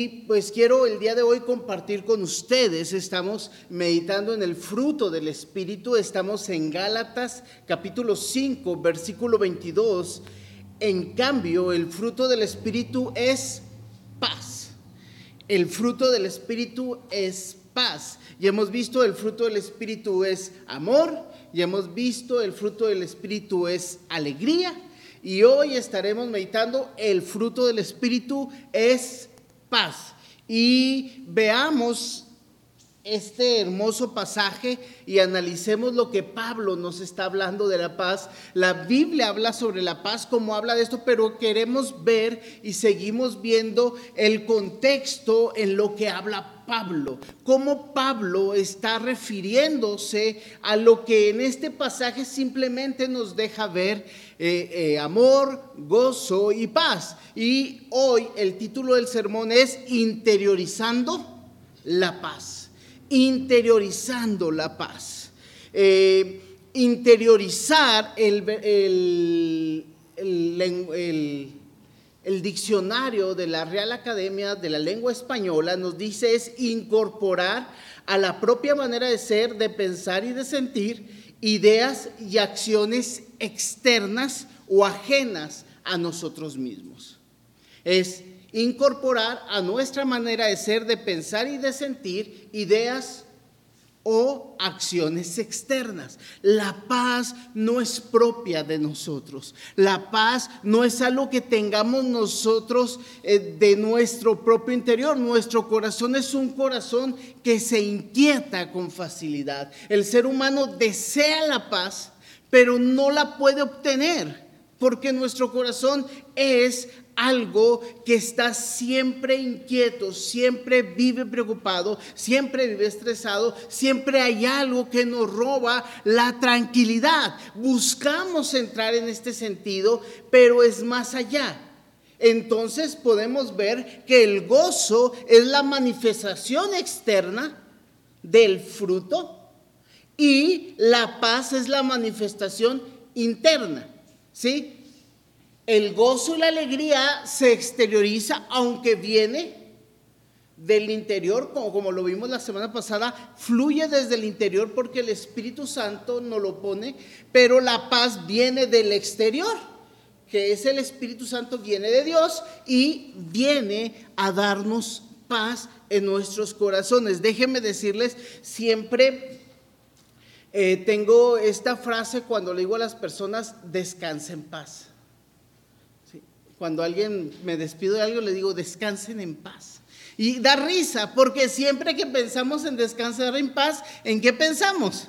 Y pues quiero el día de hoy compartir con ustedes, estamos meditando en el fruto del Espíritu, estamos en Gálatas capítulo 5, versículo 22. En cambio, el fruto del Espíritu es paz. El fruto del Espíritu es paz. Y hemos visto el fruto del Espíritu es amor, y hemos visto el fruto del Espíritu es alegría, y hoy estaremos meditando el fruto del Espíritu es paz. Y veamos este hermoso pasaje y analicemos lo que Pablo nos está hablando de la paz. La Biblia habla sobre la paz como habla de esto, pero queremos ver y seguimos viendo el contexto en lo que habla Pablo. Cómo Pablo está refiriéndose a lo que en este pasaje simplemente nos deja ver eh, eh, amor, gozo y paz. Y hoy el título del sermón es Interiorizando la paz interiorizando la paz. Eh, interiorizar el, el, el, diccionario de la Real Academia de la Lengua Española nos dice es incorporar a la propia manera de ser, de pensar y de sentir ideas y acciones externas o ajenas a nosotros mismos. Es incorporar a nuestra manera de ser, de pensar y de sentir ideas o acciones externas. La paz no es propia de nosotros. La paz no es algo que tengamos nosotros eh, de nuestro propio interior. Nuestro corazón es un corazón que se inquieta con facilidad. El ser humano desea la paz, pero no la puede obtener porque nuestro corazón es algo que está siempre inquieto, siempre vive preocupado, siempre vive estresado, siempre hay algo que nos roba la tranquilidad. Buscamos entrar en este sentido, pero es más allá. Entonces podemos ver que el gozo es la manifestación externa del fruto y la paz es la manifestación interna. ¿Sí? El gozo y la alegría se exterioriza aunque viene del interior, como, como, lo vimos la semana pasada, fluye desde el interior porque el Espíritu Santo no lo pone, pero la paz viene del exterior, que es el Espíritu Santo, viene de Dios y viene a darnos paz en nuestros corazones. Déjenme decirles, siempre eh, tengo esta frase cuando le digo a las personas, descansa en paz. Cuando alguien me despido de algo, le digo, descansen en paz. Y da risa, porque siempre que pensamos en descansar en paz, ¿en qué pensamos?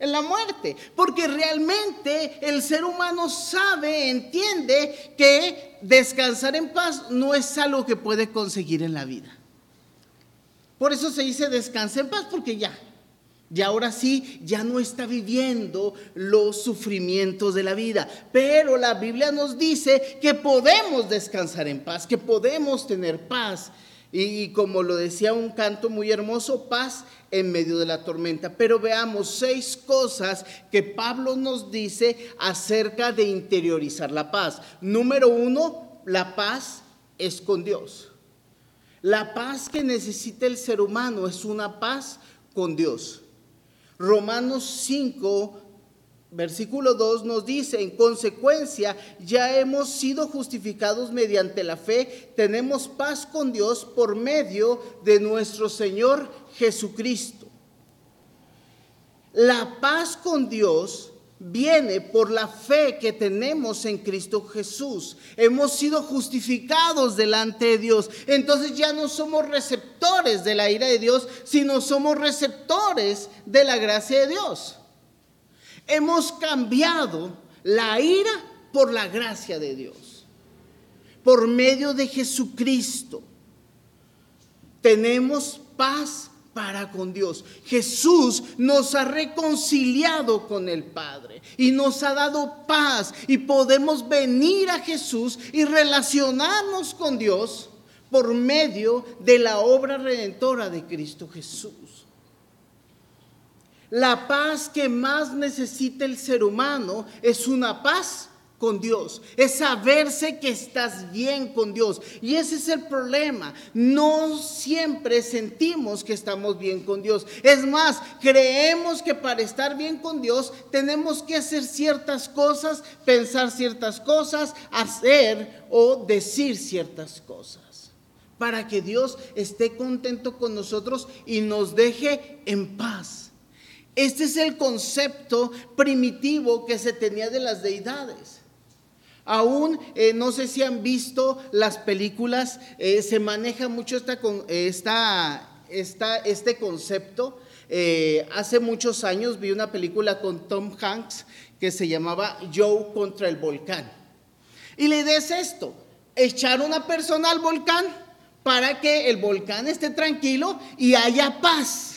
En la muerte. Porque realmente el ser humano sabe, entiende que descansar en paz no es algo que puede conseguir en la vida. Por eso se dice descansa en paz, porque ya, y ahora sí, ya no está viviendo los sufrimientos de la vida. Pero la Biblia nos dice que podemos descansar en paz, que podemos tener paz. Y, como lo decía un canto muy hermoso, paz en medio de la tormenta. Pero veamos seis cosas que Pablo nos dice acerca de interiorizar la paz. Número uno, la paz es con Dios. La paz que necesita el ser humano es una paz con Dios. Romanos 5, versículo 2 nos dice, en consecuencia, ya hemos sido justificados mediante la fe, tenemos paz con Dios por medio de nuestro Señor Jesucristo. La paz con Dios viene por la fe que tenemos en Cristo Jesús. Hemos sido justificados delante de Dios. Entonces ya no somos receptores de la ira de Dios, sino somos receptores de la gracia de Dios. Hemos cambiado la ira por la gracia de Dios. Por medio de Jesucristo. Tenemos paz para con Dios. Jesús nos ha reconciliado con el Padre y nos ha dado paz y podemos venir a Jesús y relacionarnos con Dios por medio de la obra redentora de Cristo Jesús. La paz que más necesita el ser humano es una paz con Dios, es saberse que estás bien con Dios. Y ese es el problema. No siempre sentimos que estamos bien con Dios. Es más, creemos que para estar bien con Dios tenemos que hacer ciertas cosas, pensar ciertas cosas, hacer o decir ciertas cosas. Para que Dios esté contento con nosotros y nos deje en paz. Este es el concepto primitivo que se tenía de las deidades. Aún eh, no sé si han visto las películas, eh, se maneja mucho esta, esta, este concepto. Eh, hace muchos años vi una película con Tom Hanks que se llamaba Joe contra el volcán. Y la idea es esto, echar una persona al volcán para que el volcán esté tranquilo y haya paz.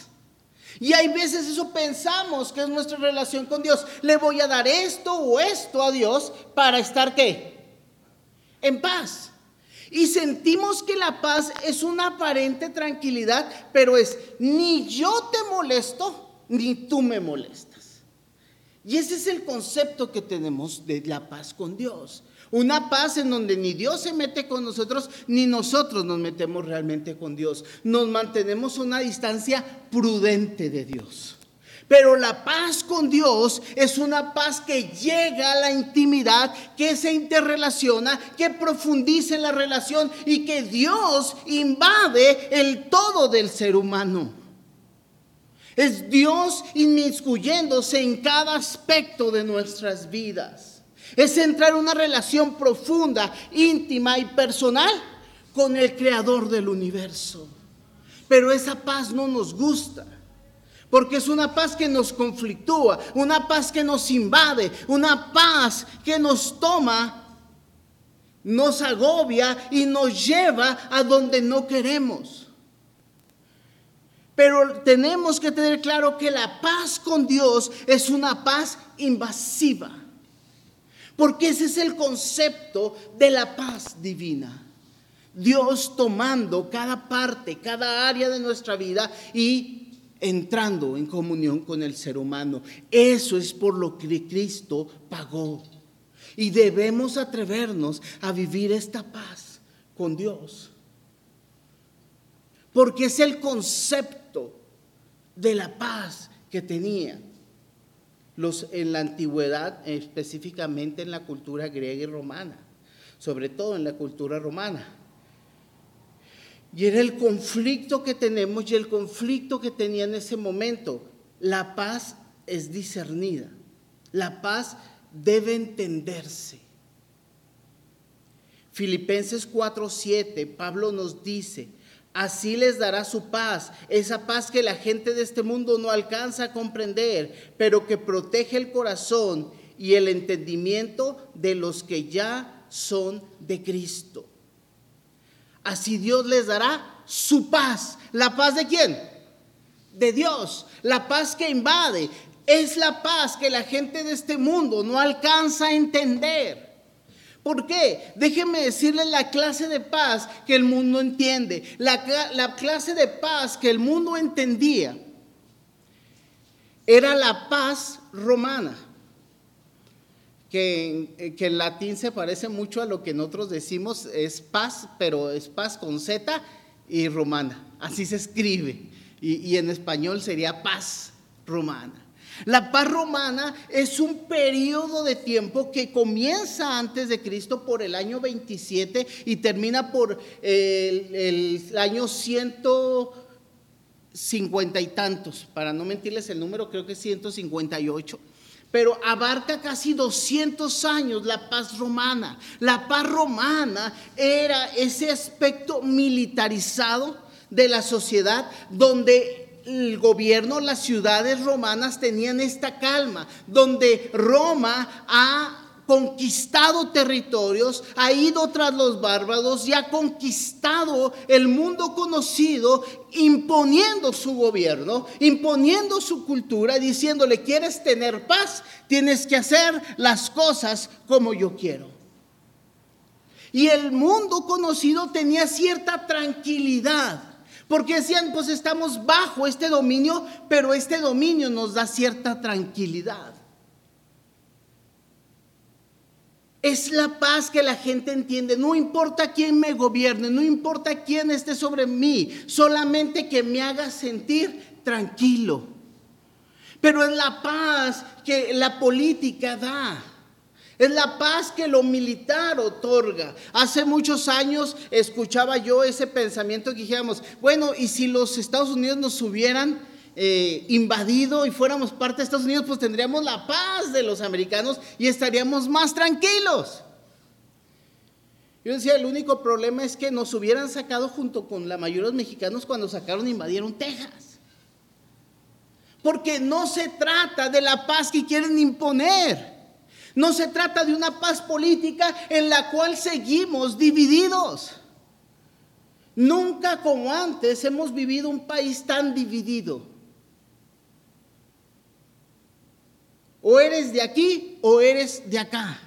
Y hay veces eso pensamos que es nuestra relación con Dios. Le voy a dar esto o esto a Dios para estar qué? En paz. Y sentimos que la paz es una aparente tranquilidad, pero es ni yo te molesto, ni tú me molestas. Y ese es el concepto que tenemos de la paz con Dios. Una paz en donde ni Dios se mete con nosotros, ni nosotros nos metemos realmente con Dios. Nos mantenemos una distancia prudente de Dios. Pero la paz con Dios es una paz que llega a la intimidad, que se interrelaciona, que profundiza en la relación y que Dios invade el todo del ser humano. Es Dios inmiscuyéndose en cada aspecto de nuestras vidas. Es entrar en una relación profunda, íntima y personal con el creador del universo. Pero esa paz no nos gusta. Porque es una paz que nos conflictúa, una paz que nos invade, una paz que nos toma, nos agobia y nos lleva a donde no queremos. Pero tenemos que tener claro que la paz con Dios es una paz invasiva. Porque ese es el concepto de la paz divina. Dios tomando cada parte, cada área de nuestra vida y entrando en comunión con el ser humano. Eso es por lo que Cristo pagó. Y debemos atrevernos a vivir esta paz con Dios. Porque es el concepto de la paz que tenía los, en la antigüedad, específicamente en la cultura griega y romana, sobre todo en la cultura romana. Y era el conflicto que tenemos y el conflicto que tenía en ese momento. La paz es discernida, la paz debe entenderse. Filipenses 4:7, Pablo nos dice, Así les dará su paz, esa paz que la gente de este mundo no alcanza a comprender, pero que protege el corazón y el entendimiento de los que ya son de Cristo. Así Dios les dará su paz. ¿La paz de quién? De Dios. La paz que invade. Es la paz que la gente de este mundo no alcanza a entender. ¿Por qué? Déjenme decirles la clase de paz que el mundo entiende, la, clase de paz que el mundo entendía. Era la paz romana, que, que, en latín se parece mucho a lo que nosotros decimos es paz, pero es paz con Z y romana. Así se escribe. y en español sería paz romana. La paz romana es un periodo de tiempo que comienza antes de Cristo por el año 27 y termina por el, año 150 y tantos. Para no mentirles el número, creo que es 158 pero abarca casi 200 años la paz romana. La paz romana era ese aspecto militarizado de la sociedad donde el gobierno, las ciudades romanas tenían esta calma, donde Roma ha conquistado territorios, ha ido tras los bárbaros y ha conquistado el mundo conocido, imponiendo su gobierno, imponiendo su cultura, diciéndole, ¿quieres tener paz? Tienes que hacer las cosas como yo quiero. Y el mundo conocido tenía cierta tranquilidad porque decían, pues estamos bajo este dominio, pero este dominio nos da cierta tranquilidad. Es la paz que la gente entiende. No importa quién me gobierne, no importa quién esté sobre mí, solamente que me haga sentir tranquilo. Pero es la paz que la política da. Es la paz que lo militar otorga. Hace muchos años escuchaba yo ese pensamiento que dijéramos, bueno, y si los Estados Unidos nos hubieran eh, invadido y fuéramos parte de Estados Unidos, pues tendríamos la paz de los americanos y estaríamos más tranquilos. Yo decía, el único problema es que nos hubieran sacado junto con la mayoría de los mexicanos cuando sacaron e invadieron Texas. Porque no se trata de la paz que quieren imponer. No se trata de una paz política en la cual seguimos divididos. Nunca como antes hemos vivido un país tan dividido. O eres de aquí o eres de acá.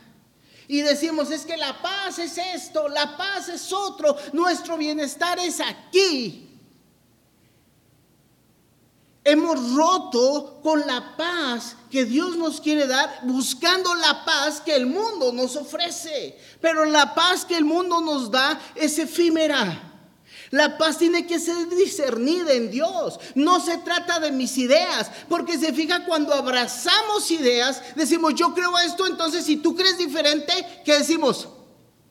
Y decimos, es que la paz es esto, la paz es otro, nuestro bienestar es aquí. Hemos roto con la paz que Dios nos quiere dar, buscando la paz que el mundo nos ofrece. Pero la paz que el mundo nos da es efímera. La paz tiene que ser discernida en Dios. No se trata de mis ideas, porque se fija cuando abrazamos ideas, decimos, yo creo esto, entonces si tú crees diferente, ¿qué decimos?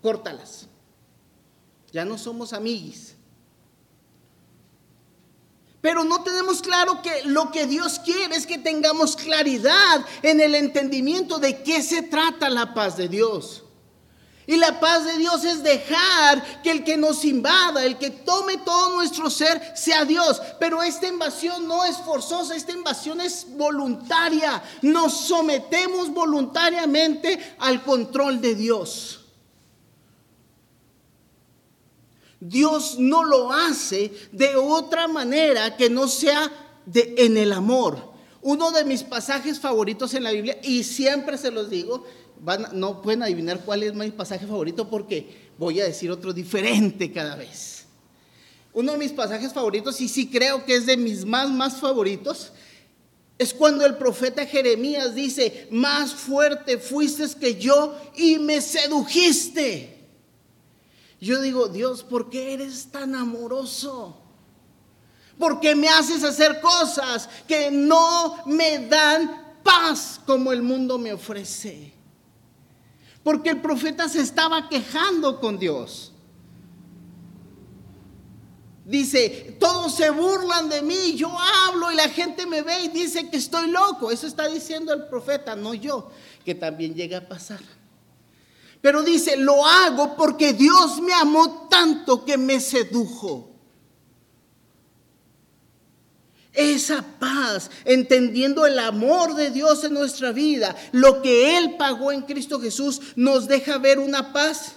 Córtalas. Ya no somos amiguis. Pero no tenemos claro que lo que Dios quiere es que tengamos claridad en el entendimiento de qué se trata la paz de Dios. Y la paz de Dios es dejar que el que nos invada, el que tome todo nuestro ser, sea Dios. Pero esta invasión no es forzosa, esta invasión es voluntaria. Nos sometemos voluntariamente al control de Dios. Dios no lo hace de otra manera que no sea de, en el amor. Uno de mis pasajes favoritos en la Biblia, y siempre se los digo, no pueden adivinar cuál es mi pasaje favorito porque voy a decir otro diferente cada vez. Uno de mis pasajes favoritos, y sí creo que es de mis más, más favoritos, es cuando el profeta Jeremías dice, más fuerte fuiste que yo y me sedujiste. Yo digo, Dios, ¿por qué eres tan amoroso? ¿Por qué me haces hacer cosas que no me dan paz como el mundo me ofrece? porque el profeta se estaba quejando con Dios. Dice, todos se burlan de mí, yo hablo y la gente me ve y dice que estoy loco. Eso está diciendo el profeta, no yo, que también llega a pasar. Pero dice, lo hago porque Dios me amó tanto que me sedujo. esa paz, entendiendo el amor de Dios en nuestra vida, lo que Él pagó en Cristo Jesús, nos deja ver una paz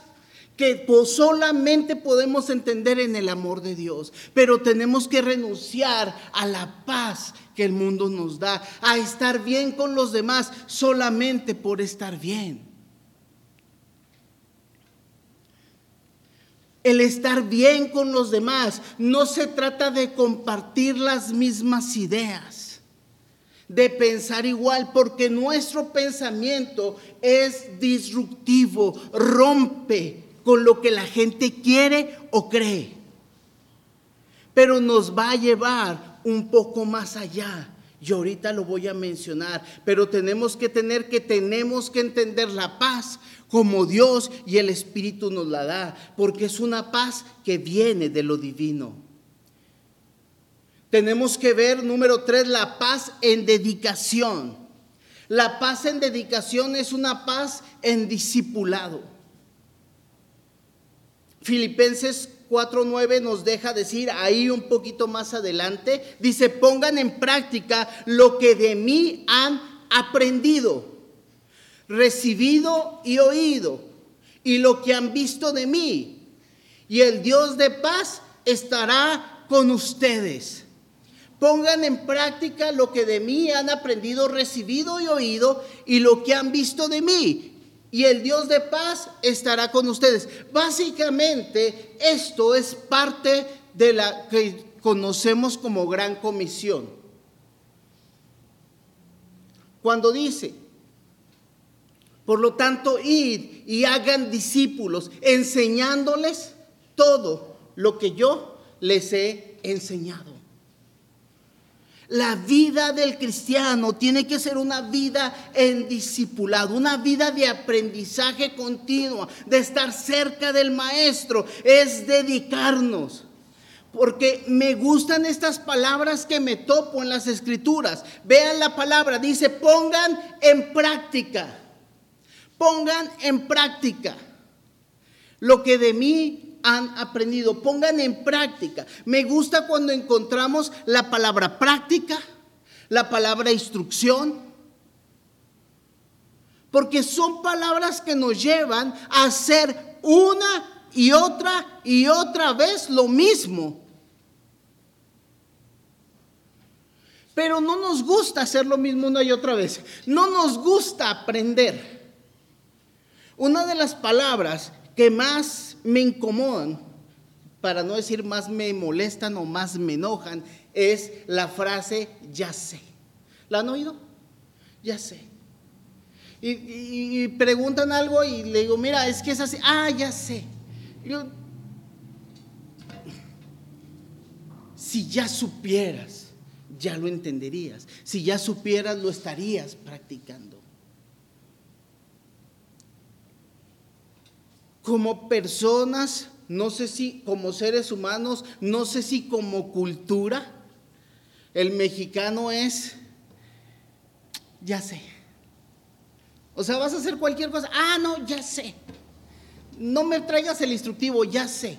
que solamente podemos entender en el amor de Dios. Pero tenemos que renunciar a la paz que el mundo nos da, a estar bien con los demás solamente por estar bien. El estar bien con los demás no se trata de compartir las mismas ideas, de pensar igual, porque nuestro pensamiento es disruptivo, rompe con lo que la gente quiere o cree, pero nos va a llevar un poco más allá. Y ahorita lo voy a mencionar, pero tenemos que tener que tenemos que entender la paz como Dios y el Espíritu nos la da, porque es una paz que viene de lo divino. Tenemos que ver, número tres, la paz en dedicación. La paz en dedicación es una paz en discipulado. Filipenses 4.9 nos deja decir ahí un poquito más adelante, dice, pongan en práctica lo que de mí han aprendido recibido y oído, y lo que han visto de mí. Y el Dios de paz estará con ustedes. Pongan en práctica lo que de mí han aprendido, recibido y oído, y lo que han visto de mí. Y el Dios de paz estará con ustedes. Básicamente, esto es parte de la que conocemos como gran comisión. Cuando dice, Por lo tanto, id y hagan discípulos, enseñándoles todo lo que yo les he enseñado. La vida del cristiano tiene que ser una vida en discipulado, una vida de aprendizaje continuo, de estar cerca del maestro, es dedicarnos. Porque me gustan estas palabras que me topo en las escrituras. Vean la palabra, dice, pongan en práctica. Pongan en práctica lo que de mí han aprendido. Pongan en práctica. Me gusta cuando encontramos la palabra práctica, la palabra instrucción, porque son palabras que nos llevan a hacer una y otra y otra vez lo mismo. Pero no nos gusta hacer lo mismo una y otra vez. No nos gusta aprender. Una de las palabras que más me incomodan, para no decir más me molestan o más me enojan, es la frase ya sé. ¿La han oído? Ya sé. Y, preguntan algo y le digo, mira, es que es así. Ah, ya sé. si ya supieras, ya lo entenderías. Si ya supieras, lo estarías practicando. Como personas, no sé si como seres humanos, no sé si como cultura, el mexicano es, ya sé. O sea, vas a hacer cualquier cosa, ah, no, ya sé. No me traigas el instructivo, ya sé.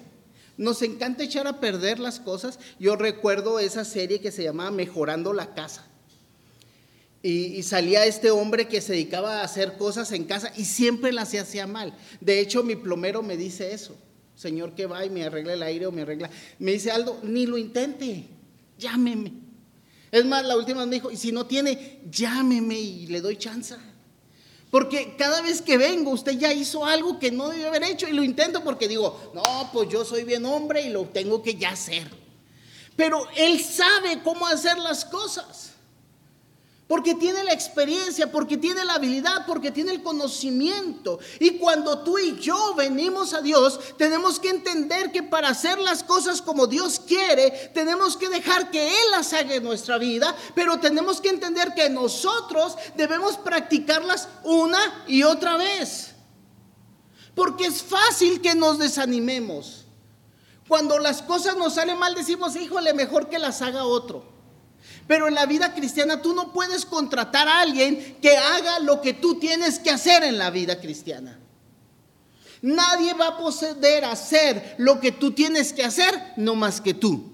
Nos encanta echar a perder las cosas. Yo recuerdo esa serie que se llamaba Mejorando la Casa. Y, salía este hombre que se dedicaba a hacer cosas en casa y siempre las hacía mal. De hecho, mi plomero me dice eso. Señor que va y me arregla el aire o me arregla. Me dice, Aldo, ni lo intente, llámeme. Es más, la última me dijo, y si no tiene, llámeme y le doy chance. Porque cada vez que vengo, usted ya hizo algo que no debe haber hecho y lo intento porque digo, no, pues yo soy bien hombre y lo tengo que ya hacer. Pero él sabe cómo hacer las cosas. Porque tiene la experiencia, porque tiene la habilidad, porque tiene el conocimiento. Y cuando tú y yo venimos a Dios, tenemos que entender que para hacer las cosas como Dios quiere, tenemos que dejar que Él las haga en nuestra vida, pero tenemos que entender que nosotros debemos practicarlas una y otra vez. Porque es fácil que nos desanimemos. Cuando las cosas nos salen mal, decimos, híjole, mejor que las haga otro. Pero en la vida cristiana tú no puedes contratar a alguien que haga lo que tú tienes que hacer en la vida cristiana. Nadie va a poder hacer lo que tú tienes que hacer, no más que tú.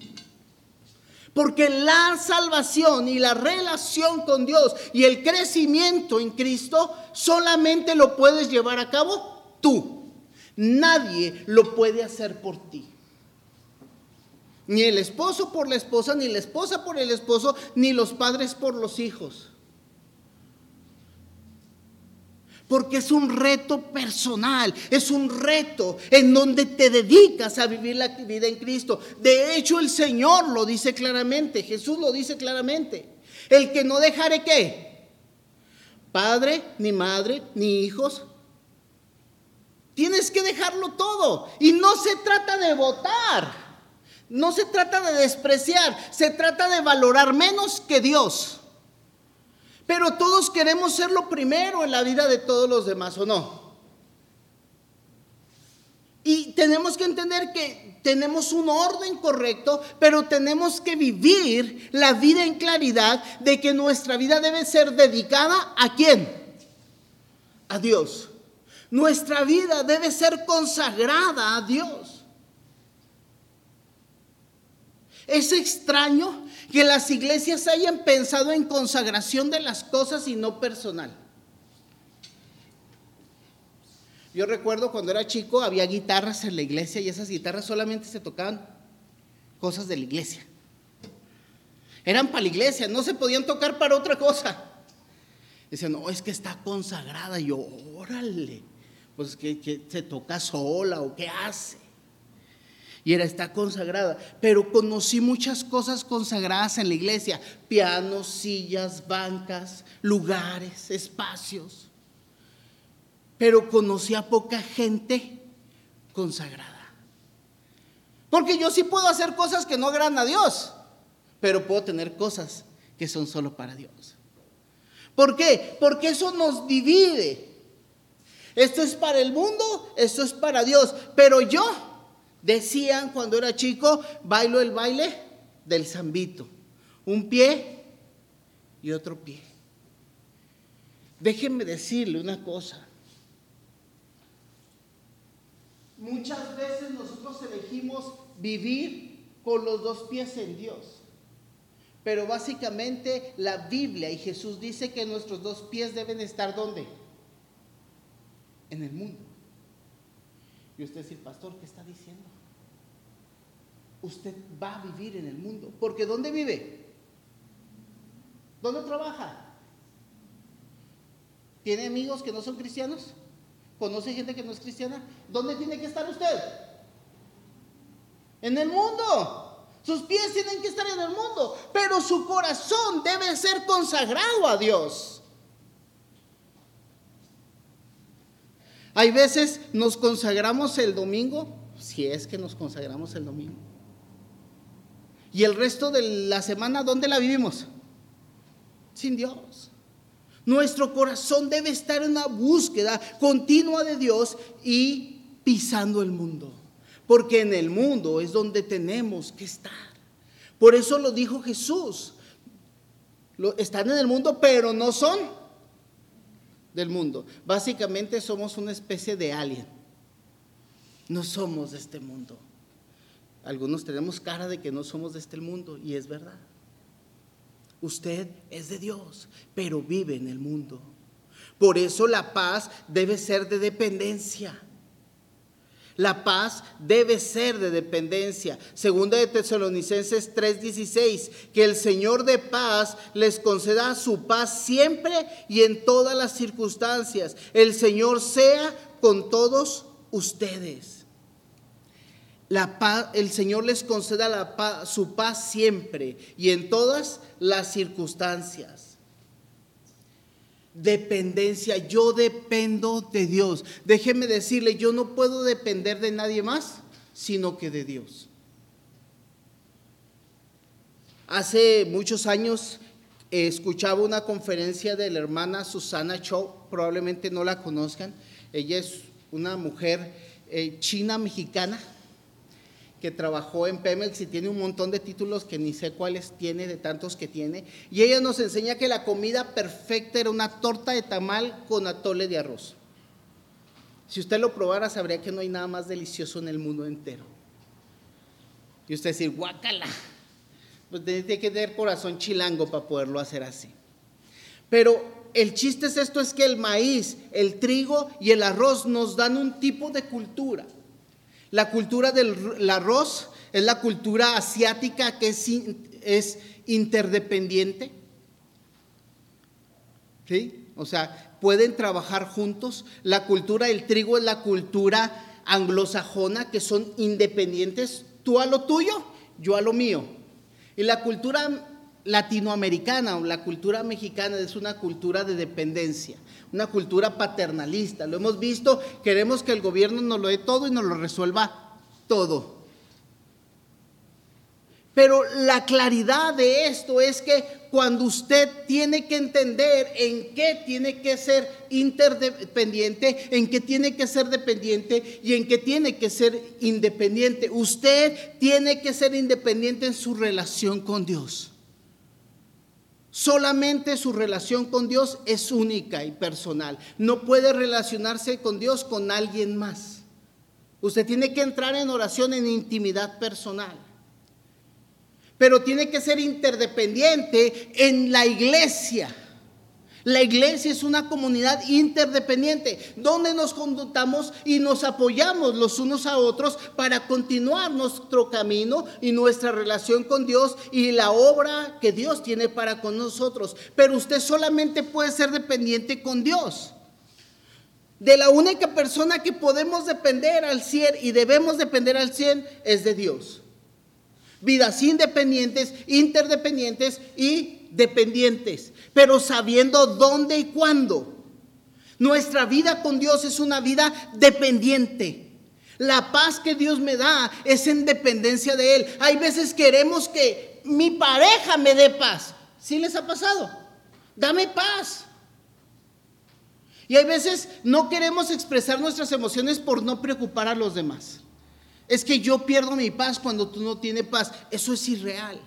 Porque la salvación y la relación con Dios y el crecimiento en Cristo solamente lo puedes llevar a cabo tú. Nadie lo puede hacer por ti. Ni el esposo por la esposa, ni la esposa por el esposo, ni los padres por los hijos. Porque es un reto personal, es un reto en donde te dedicas a vivir la vida en Cristo. De hecho, el Señor lo dice claramente, Jesús lo dice claramente. El que no dejare qué? Padre, ni madre, ni hijos. Tienes que dejarlo todo. Y no se trata de votar. No se trata de despreciar, se trata de valorar menos que Dios. Pero todos queremos ser lo primero en la vida de todos los demás, ¿o no? Y tenemos que entender que tenemos un orden correcto, pero tenemos que vivir la vida en claridad de que nuestra vida debe ser dedicada a quién? A Dios. Nuestra vida debe ser consagrada a Dios. Es extraño que las iglesias hayan pensado en consagración de las cosas y no personal. Yo recuerdo cuando era chico había guitarras en la iglesia y esas guitarras solamente se tocaban cosas de la iglesia. Eran para la iglesia, no se podían tocar para otra cosa. Dicen, no, es que está consagrada. Y yo, órale, pues que, que se toca sola o qué hace y era está consagrada. Pero conocí muchas cosas consagradas en la iglesia: pianos, sillas, bancas, lugares, espacios. pero conocí a poca gente consagrada. Porque yo sí puedo hacer cosas que no agradan a Dios, pero puedo tener cosas que son solo para Dios. ¿Por qué? Porque eso nos divide. Esto es para el mundo, esto es para Dios. Pero yo, decían cuando era chico, bailo el baile del zambito. Un pie y otro pie. Déjenme decirle una cosa. Muchas veces nosotros elegimos vivir con los dos pies en Dios. Pero básicamente la Biblia y Jesús dice que nuestros dos pies deben estar ¿dónde? En el mundo. Y usted dice, pastor, ¿qué está diciendo? Usted va a vivir en el mundo. Porque ¿dónde vive? ¿Dónde trabaja? ¿Tiene amigos que no son cristianos? ¿Conoce gente que no es cristiana? ¿Dónde tiene que estar usted? En el mundo. Sus pies tienen que estar en el mundo, pero su corazón debe ser consagrado a Dios. Hay veces nos consagramos el domingo, si es que nos consagramos el domingo. Y el resto de la semana, ¿dónde la vivimos? Sin Dios. Nuestro corazón debe estar en una búsqueda continua de Dios y pisando el mundo porque en el mundo es donde tenemos que estar. Por eso lo dijo Jesús. están en el mundo, pero no son del mundo. Básicamente somos una especie de alien. No somos de este mundo. Algunos tenemos cara de que no somos de este mundo y es verdad. Usted es de Dios, pero vive en el mundo. Por eso la paz debe ser de dependencia. La paz debe ser de dependencia. Segunda de Tesalonicenses 3:16, que el Señor de paz les conceda su paz siempre y en todas las circunstancias. El Señor sea con todos ustedes. La paz, el Señor les conceda la su paz siempre y en todas las circunstancias dependencia. Yo dependo de Dios. Déjeme decirle, yo no puedo depender de nadie más, sino que de Dios. Hace muchos años eh, escuchaba una conferencia de la hermana Susana Chow, probablemente no la conozcan. Ella es una mujer eh, china mexicana que trabajó en Pemex y tiene un montón de títulos que ni sé cuáles tiene, de tantos que tiene. Y ella nos enseña que la comida perfecta era una torta de tamal con atole de arroz. Si usted lo probara, sabría que no hay nada más delicioso en el mundo entero. Y usted decir, guácala. Pues tiene que tener corazón chilango para poderlo hacer así. Pero el chiste es esto, es que el maíz, el trigo y el arroz nos dan un tipo de cultura la cultura del arroz es la cultura asiática que es, interdependiente. ¿Sí? O sea, pueden trabajar juntos. La cultura del trigo es la cultura anglosajona, que son independientes, tú a lo tuyo, yo a lo mío. Y la cultura latinoamericana o la cultura mexicana es una cultura de dependencia una cultura paternalista. Lo hemos visto, queremos que el gobierno nos lo dé todo y nos lo resuelva todo. Pero la claridad de esto es que cuando usted tiene que entender en qué tiene que ser interdependiente, en qué tiene que ser dependiente y en qué tiene que ser independiente, usted tiene que ser independiente en su relación con Dios. Solamente su relación con Dios es única y personal. No puede relacionarse con Dios con alguien más. Usted tiene que entrar en oración en intimidad personal. Pero tiene que ser interdependiente en la iglesia. La iglesia es una comunidad interdependiente donde nos conductamos y nos apoyamos los unos a otros para continuar nuestro camino y nuestra relación con Dios y la obra que Dios tiene para con nosotros. Pero usted solamente puede ser dependiente con Dios. De la única persona que podemos depender al 100 y debemos depender al 100 es de Dios. Vidas independientes, interdependientes y dependientes, pero sabiendo dónde y cuándo. Nuestra vida con Dios es una vida dependiente. La paz que Dios me da es en dependencia de Él. Hay veces queremos que mi pareja me dé paz. ¿Sí les ha pasado? Dame paz. Y hay veces no queremos expresar nuestras emociones por no preocupar a los demás. Es que yo pierdo mi paz cuando tú no tienes paz. Eso es irreal.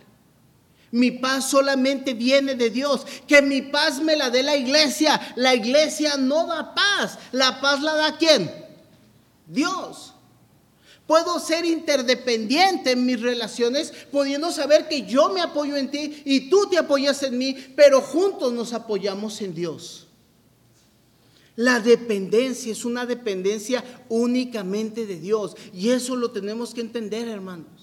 Mi paz solamente viene de Dios. Que mi paz me la dé la iglesia. La iglesia no da paz. La paz la da quién? Dios. Puedo ser interdependiente en mis relaciones, pudiendo saber que yo me apoyo en ti y tú te apoyas en mí, pero juntos nos apoyamos en Dios. La dependencia es una dependencia únicamente de Dios y eso lo tenemos que entender, hermanos.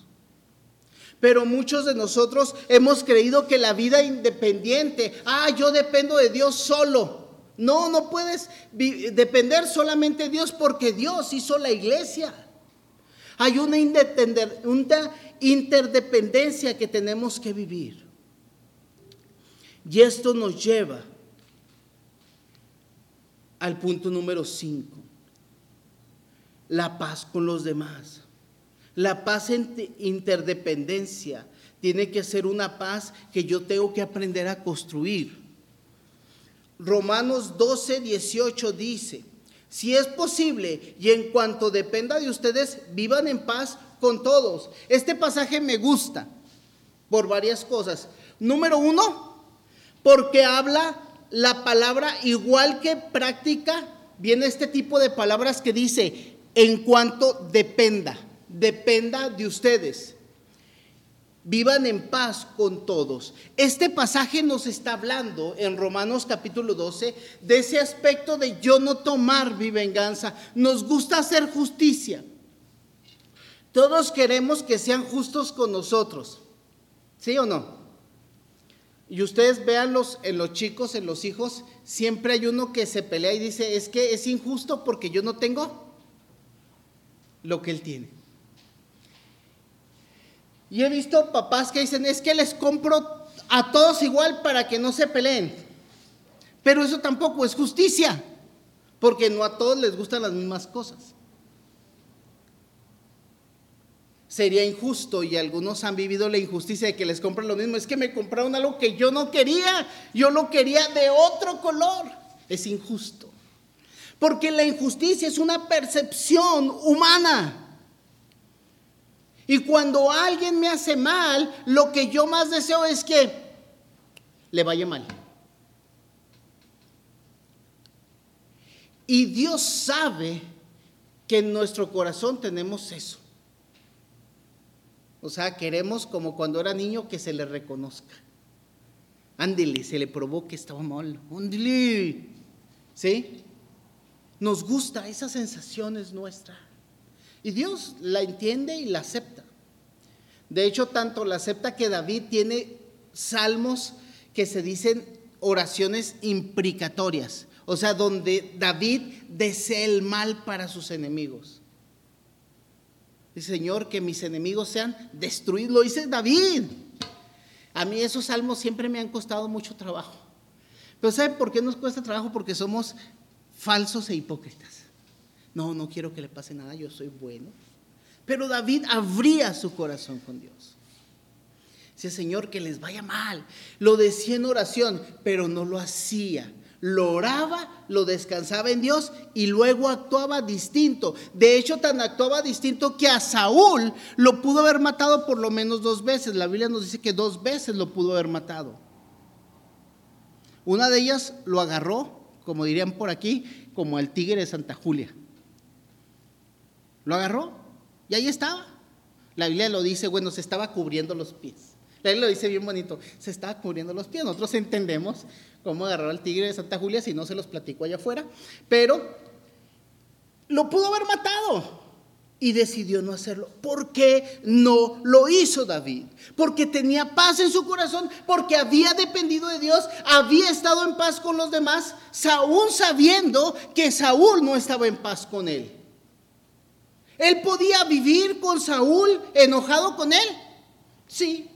Pero muchos de nosotros hemos creído que la vida independiente, ah, yo dependo de Dios solo. No, no puedes depender solamente de Dios porque Dios hizo la iglesia. Hay una, interdependencia que tenemos que vivir. Y esto nos lleva al punto número 5, la paz con los demás. La paz en interdependencia tiene que ser una paz que yo tengo que aprender a construir. Romanos 12, 18 dice, si es posible y en cuanto dependa de ustedes, vivan en paz con todos. Este pasaje me gusta por varias cosas. Número uno, porque habla la palabra igual que práctica, viene este tipo de palabras que dice, en cuanto dependa dependa de ustedes. Vivan en paz con todos. Este pasaje nos está hablando en Romanos capítulo 12 de ese aspecto de yo no tomar mi venganza. Nos gusta hacer justicia. Todos queremos que sean justos con nosotros. ¿Sí o no? Y ustedes véanlos en los chicos, en los hijos, siempre hay uno que se pelea y dice, es que es injusto porque yo no tengo lo que él tiene. Y he visto papás que dicen, es que les compro a todos igual para que no se peleen. Pero eso tampoco es justicia, porque no a todos les gustan las mismas cosas. Sería injusto y algunos han vivido la injusticia de que les compran lo mismo. Es que me compraron algo que yo no quería, yo lo quería de otro color. Es injusto. Porque la injusticia es una percepción humana. Y cuando alguien me hace mal, lo que yo más deseo es que le vaya mal. Y Dios sabe que en nuestro corazón tenemos eso. O sea, queremos como cuando era niño que se le reconozca. Ándele, se le probó que estaba mal. Ándele. ¿Sí? Nos gusta, esa sensación es nuestra. Y Dios la entiende y la acepta. De hecho, tanto la acepta que David tiene salmos que se dicen oraciones implicatorias, o sea, donde David desea el mal para sus enemigos. Dice, Señor, que mis enemigos sean destruidos. Lo dice David. A mí esos salmos siempre me han costado mucho trabajo. Pero ¿sabe por qué nos cuesta trabajo? Porque somos falsos e hipócritas. No, no quiero que le pase nada, yo soy bueno. Pero David abría su corazón con Dios. Dice, Señor, que les vaya mal. Lo decía en oración, pero no lo hacía. Lo oraba, lo descansaba en Dios y luego actuaba distinto. De hecho, tan actuaba distinto que a Saúl lo pudo haber matado por lo menos dos veces. La Biblia nos dice que dos veces lo pudo haber matado. Una de ellas lo agarró, como dirían por aquí, como el tigre de Santa Julia. Lo agarró y ahí estaba. La Biblia lo dice, bueno, se estaba cubriendo los pies. La Biblia lo dice bien bonito, se estaba cubriendo los pies. Nosotros entendemos cómo agarrar al tigre de Santa Julia, si no se los platico allá afuera, pero lo pudo haber matado y decidió no hacerlo. ¿Por qué no lo hizo David? Porque tenía paz en su corazón, porque había dependido de Dios, había estado en paz con los demás, aún sabiendo que Saúl no estaba en paz con él. Él podía vivir con Saúl enojado con él. Sí,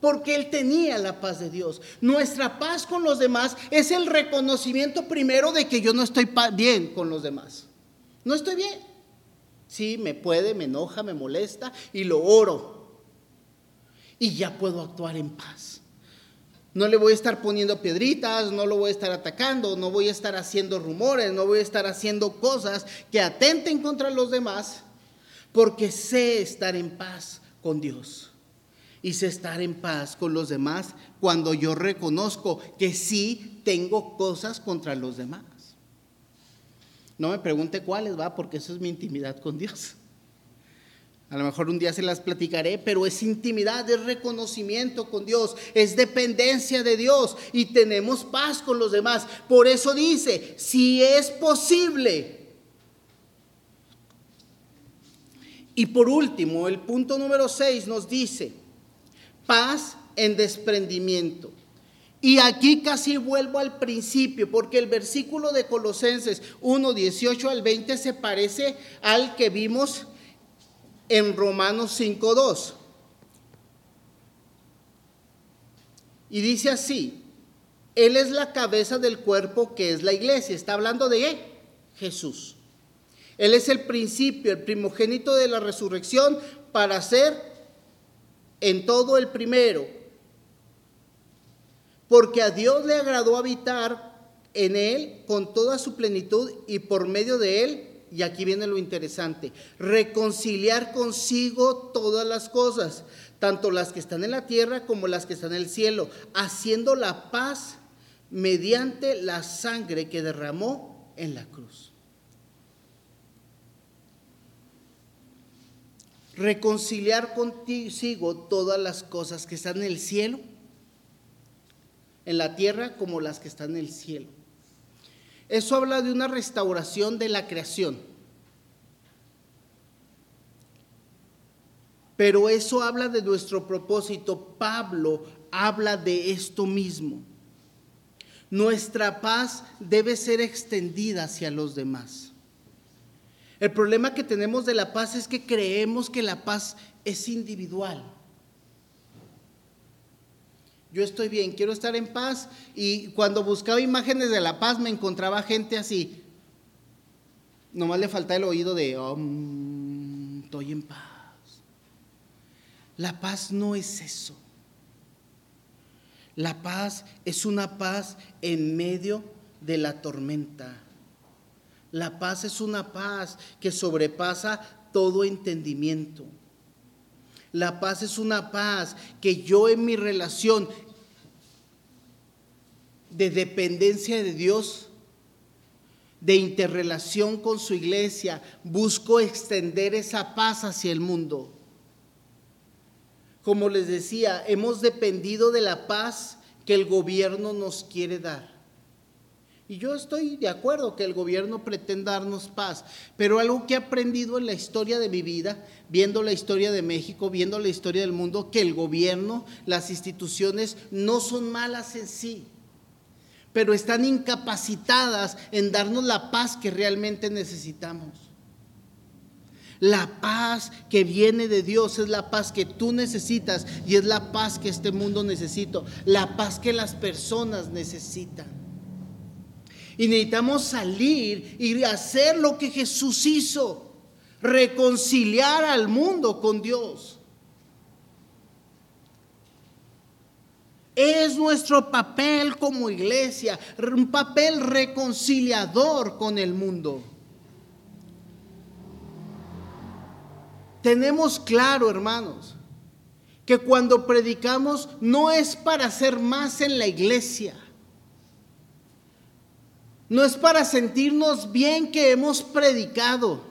porque él tenía la paz de Dios. Nuestra paz con los demás es el reconocimiento primero de que yo no estoy bien con los demás. No estoy bien. Sí, me puede, me enoja, me molesta y lo oro. Y ya puedo actuar en paz. No le voy a estar poniendo piedritas, no lo voy a estar atacando, no voy a estar haciendo rumores, no voy a estar haciendo cosas que atenten contra los demás, porque sé estar en paz con Dios y sé estar en paz con los demás cuando yo reconozco que sí tengo cosas contra los demás. No me pregunte cuáles, va, porque eso es mi intimidad con Dios. A lo mejor un día se las platicaré, pero es intimidad, es reconocimiento con Dios, es dependencia de Dios y tenemos paz con los demás. Por eso dice, si es posible. Y por último, el punto número 6 nos dice, paz en desprendimiento. Y aquí casi vuelvo al principio, porque el versículo de Colosenses 1, 18 al 20 se parece al que vimos en Romanos 5, 2. Y dice así, Él es la cabeza del cuerpo que es la iglesia. Está hablando de Jesús. Él es el principio, el primogénito de la resurrección para ser en todo el primero, porque a Dios le agradó habitar en él con toda su plenitud y por medio de él, y aquí viene lo interesante, reconciliar consigo todas las cosas, tanto las que están en la tierra como las que están en el cielo, haciendo la paz mediante la sangre que derramó en la cruz. reconciliar contigo todas las cosas que están en el cielo, en la tierra como las que están en el cielo. Eso habla de una restauración de la creación. Pero eso habla de nuestro propósito. Pablo habla de esto mismo. Nuestra paz debe ser extendida hacia los demás. El problema que tenemos de la paz es que creemos que la paz es individual. Yo estoy bien, quiero estar en paz y cuando buscaba imágenes de la paz me encontraba gente así. Nomás le falta el oído de, estoy en paz. La paz no es eso. La paz es una paz en medio de la tormenta. La paz es una paz que sobrepasa todo entendimiento. La paz es una paz que yo en mi relación de dependencia de Dios, de interrelación con su iglesia, busco extender esa paz hacia el mundo. Como les decía, hemos dependido de la paz que el gobierno nos quiere dar. Y yo estoy de acuerdo que el gobierno pretenda darnos paz, pero algo que he aprendido en la historia de mi vida, viendo la historia de México, viendo la historia del mundo, que el gobierno, las instituciones no son malas en sí, pero están incapacitadas en darnos la paz que realmente necesitamos. La paz que viene de Dios es la paz que tú necesitas y es la paz que este mundo necesita, la paz que las personas necesitan. Y necesitamos salir y hacer lo que Jesús hizo, reconciliar al mundo con Dios. Es nuestro papel como iglesia, un papel reconciliador con el mundo. Tenemos claro, hermanos, que cuando predicamos no es para hacer más en la iglesia no es para sentirnos bien que hemos predicado.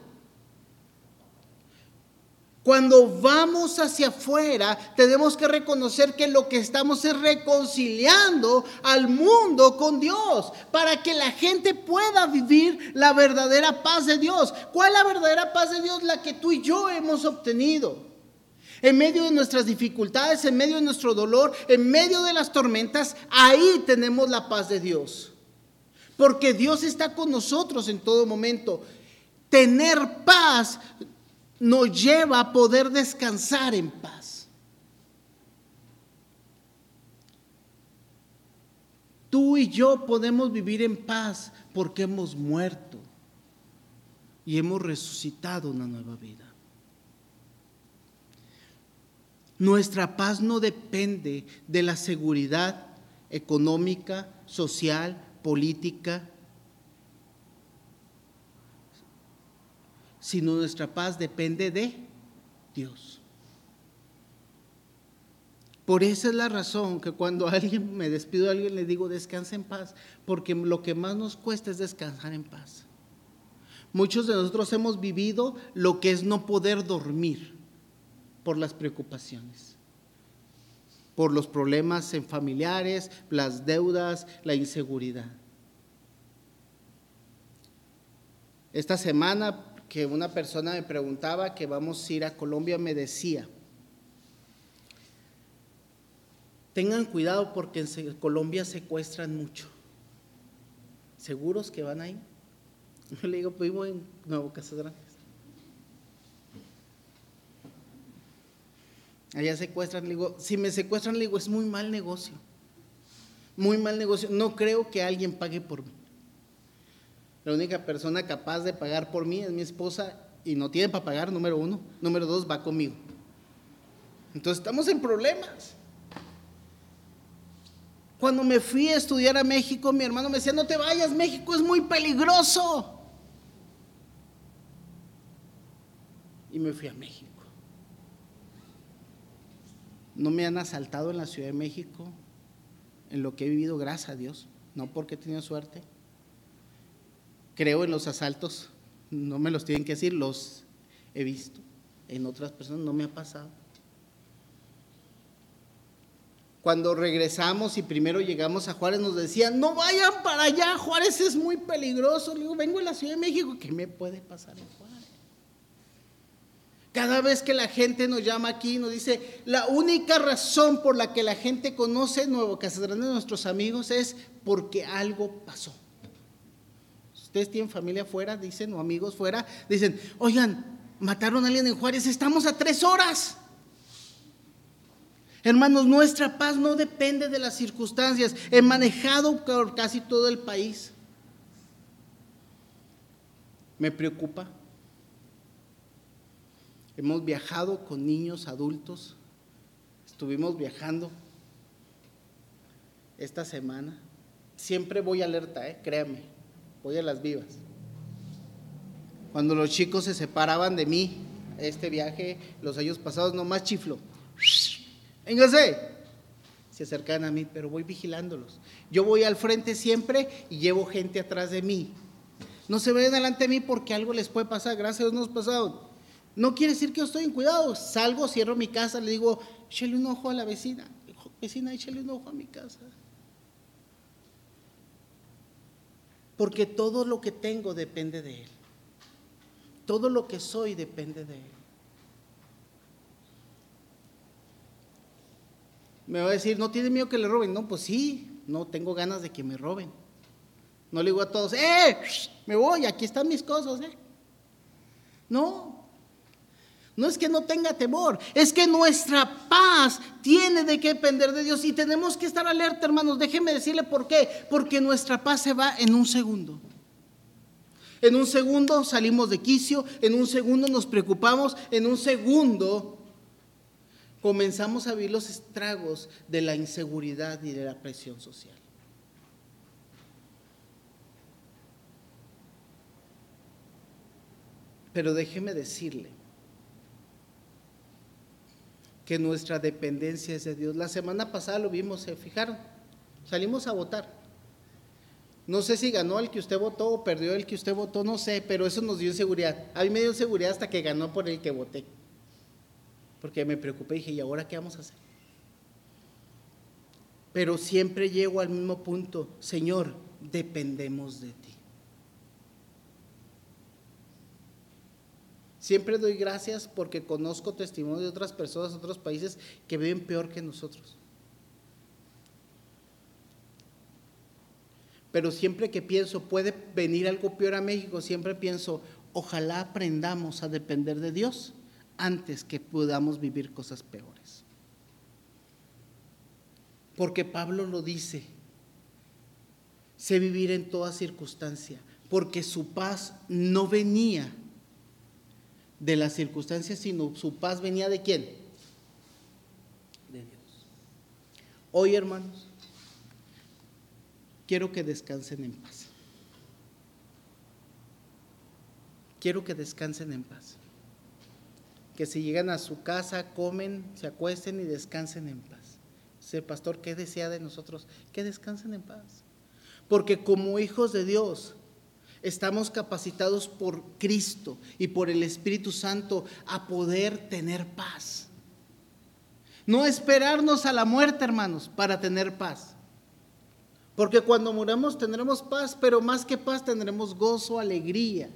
Cuando vamos hacia afuera, tenemos que reconocer que lo que estamos es reconciliando al mundo con Dios, para que la gente pueda vivir la verdadera paz de Dios. ¿Cuál es la verdadera paz de Dios? La que tú y yo hemos obtenido. En medio de nuestras dificultades, en medio de nuestro dolor, en medio de las tormentas, ahí tenemos la paz de Dios porque Dios está con nosotros en todo momento. Tener paz nos lleva a poder descansar en paz. Tú y yo podemos vivir en paz porque hemos muerto y hemos resucitado una nueva vida. Nuestra paz no depende de la seguridad económica, social, política, sino nuestra paz depende de Dios. Por esa es la razón que cuando alguien me despido de alguien le digo descansa en paz, porque lo que más nos cuesta es descansar en paz. Muchos de nosotros hemos vivido lo que es no poder dormir por las preocupaciones, por los problemas en familiares, las deudas, la inseguridad. Esta semana que una persona me preguntaba que vamos a ir a Colombia, me decía, tengan cuidado porque en Colombia secuestran mucho. ¿Seguros que van ahí? Yo le digo, vivo en Nuevo Casas Allá secuestran, le digo, si me secuestran, le digo, es muy mal negocio. Muy mal negocio. No creo que alguien pague por mí. La única persona capaz de pagar por mí es mi esposa y no tiene para pagar, número uno. Número dos, va conmigo. Entonces estamos en problemas. Cuando me fui a estudiar a México, mi hermano me decía, no te vayas, México es muy peligroso. Y me fui a México. No me han asaltado en la Ciudad de México, en lo que he vivido, gracias a Dios, no porque he tenido suerte. Creo en los asaltos, no me los tienen que decir, los he visto. En otras personas no me ha pasado. Cuando regresamos y primero llegamos a Juárez nos decían, no vayan para allá, Juárez es muy peligroso. Le digo, vengo a la Ciudad de México, ¿qué me puede pasar en Juárez? Cada vez que la gente nos llama aquí, nos dice, la única razón por la que la gente conoce Nuevo Casadrán de nuestros amigos es porque algo pasó. Ustedes tienen familia fuera, dicen, o amigos fuera, dicen, oigan, mataron a alguien en Juárez, estamos a tres horas. Hermanos, nuestra paz no depende de las circunstancias. He manejado por casi todo el país. Me preocupa Hemos viajado con niños, adultos. Estuvimos viajando esta semana. Siempre voy alerta, ¿eh? créame. Voy a las vivas. Cuando los chicos se separaban de mí, este viaje, los años pasados, nomás chiflo. Véngase. Se acercan a mí, pero voy vigilándolos. Yo voy al frente siempre y llevo gente atrás de mí. No se vayan delante de mí porque algo les puede pasar. Gracias a Dios nos ha pasado. No quiere decir que yo estoy en cuidado. Salgo, cierro mi casa, le digo, échale un ojo a la vecina. Vecina, échale un ojo a mi casa. Porque todo lo que tengo depende de Él. Todo lo que soy depende de Él. Me va a decir, ¿no tiene miedo que le roben? No, pues sí, no tengo ganas de que me roben. No le digo a todos, ¡eh! Me voy, aquí están mis cosas, ¿eh? No, no es que no tenga temor, es que nuestra paz tiene de qué depender de Dios y tenemos que estar alerta, hermanos. Déjenme decirle por qué. Porque nuestra paz se va en un segundo. En un segundo salimos de quicio, en un segundo nos preocupamos, en un segundo comenzamos a vivir los estragos de la inseguridad y de la presión social. Pero déjeme decirle que nuestra dependencia es de Dios. La semana pasada lo vimos, se fijaron, salimos a votar. No sé si ganó el que usted votó o perdió el que usted votó, no sé, pero eso nos dio seguridad. A mí me dio seguridad hasta que ganó por el que voté. Porque me preocupé y dije, ¿y ahora qué vamos a hacer? Pero siempre llego al mismo punto, Señor, dependemos de ti. Siempre doy gracias porque conozco testimonio de otras personas, otros países que viven peor que nosotros. Pero siempre que pienso, puede venir algo peor a México, siempre pienso, ojalá aprendamos a depender de Dios antes que podamos vivir cosas peores. Porque Pablo lo dice, Sé vivir en toda circunstancia, porque su paz no venía de las circunstancias, sino su paz venía de quién? De Dios. Hoy, hermanos, quiero que descansen en paz. Quiero que descansen en paz. Que si llegan a su casa, comen, se acuesten y descansen en paz. Dice, pastor, ¿qué desea de nosotros? Que descansen en paz. Porque como hijos de Dios, estamos capacitados por Cristo y por el Espíritu Santo a poder tener paz. No esperarnos a la muerte, hermanos, para tener paz. Porque cuando muramos tendremos paz, pero más que paz tendremos gozo, alegría.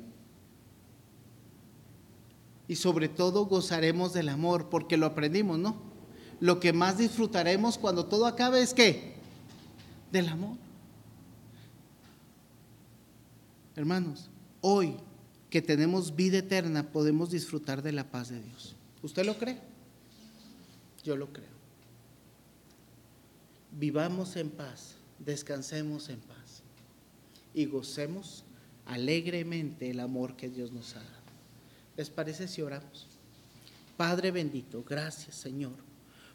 Y sobre todo gozaremos del amor, porque lo aprendimos, ¿no? Lo que más disfrutaremos cuando todo acabe es qué? Del amor. Hermanos, hoy que tenemos vida eterna podemos disfrutar de la paz de Dios. ¿Usted lo cree? Yo lo creo. Vivamos en paz, descansemos en paz y gocemos alegremente el amor que Dios nos ha dado. ¿Les parece si oramos? Padre bendito, gracias Señor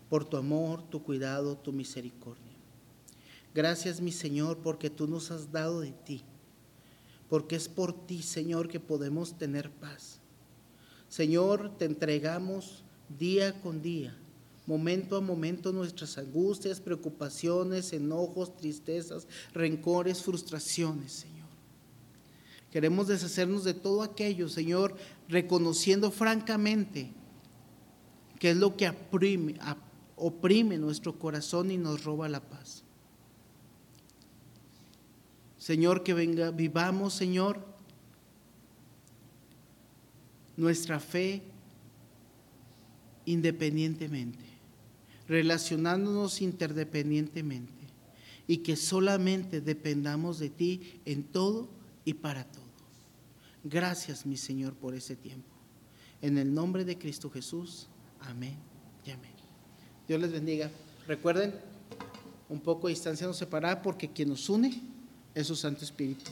por tu amor, tu cuidado, tu misericordia. Gracias mi Señor porque tú nos has dado de ti porque es por ti, Señor, que podemos tener paz. Señor, te entregamos día con día, momento a momento nuestras angustias, preocupaciones, enojos, tristezas, rencores, frustraciones, Señor. Queremos deshacernos de todo aquello, Señor, reconociendo francamente que es lo que oprime, nuestro corazón y nos roba la paz. Señor, que venga, vivamos, Señor, nuestra fe independientemente, relacionándonos interdependientemente y que solamente dependamos de ti en todo y para todo. Gracias, mi Señor, por ese tiempo. En el nombre de Cristo Jesús, amén y amén. Dios les bendiga. Recuerden, un poco de distancia nos separa porque quien nos une es su Santo Espíritu.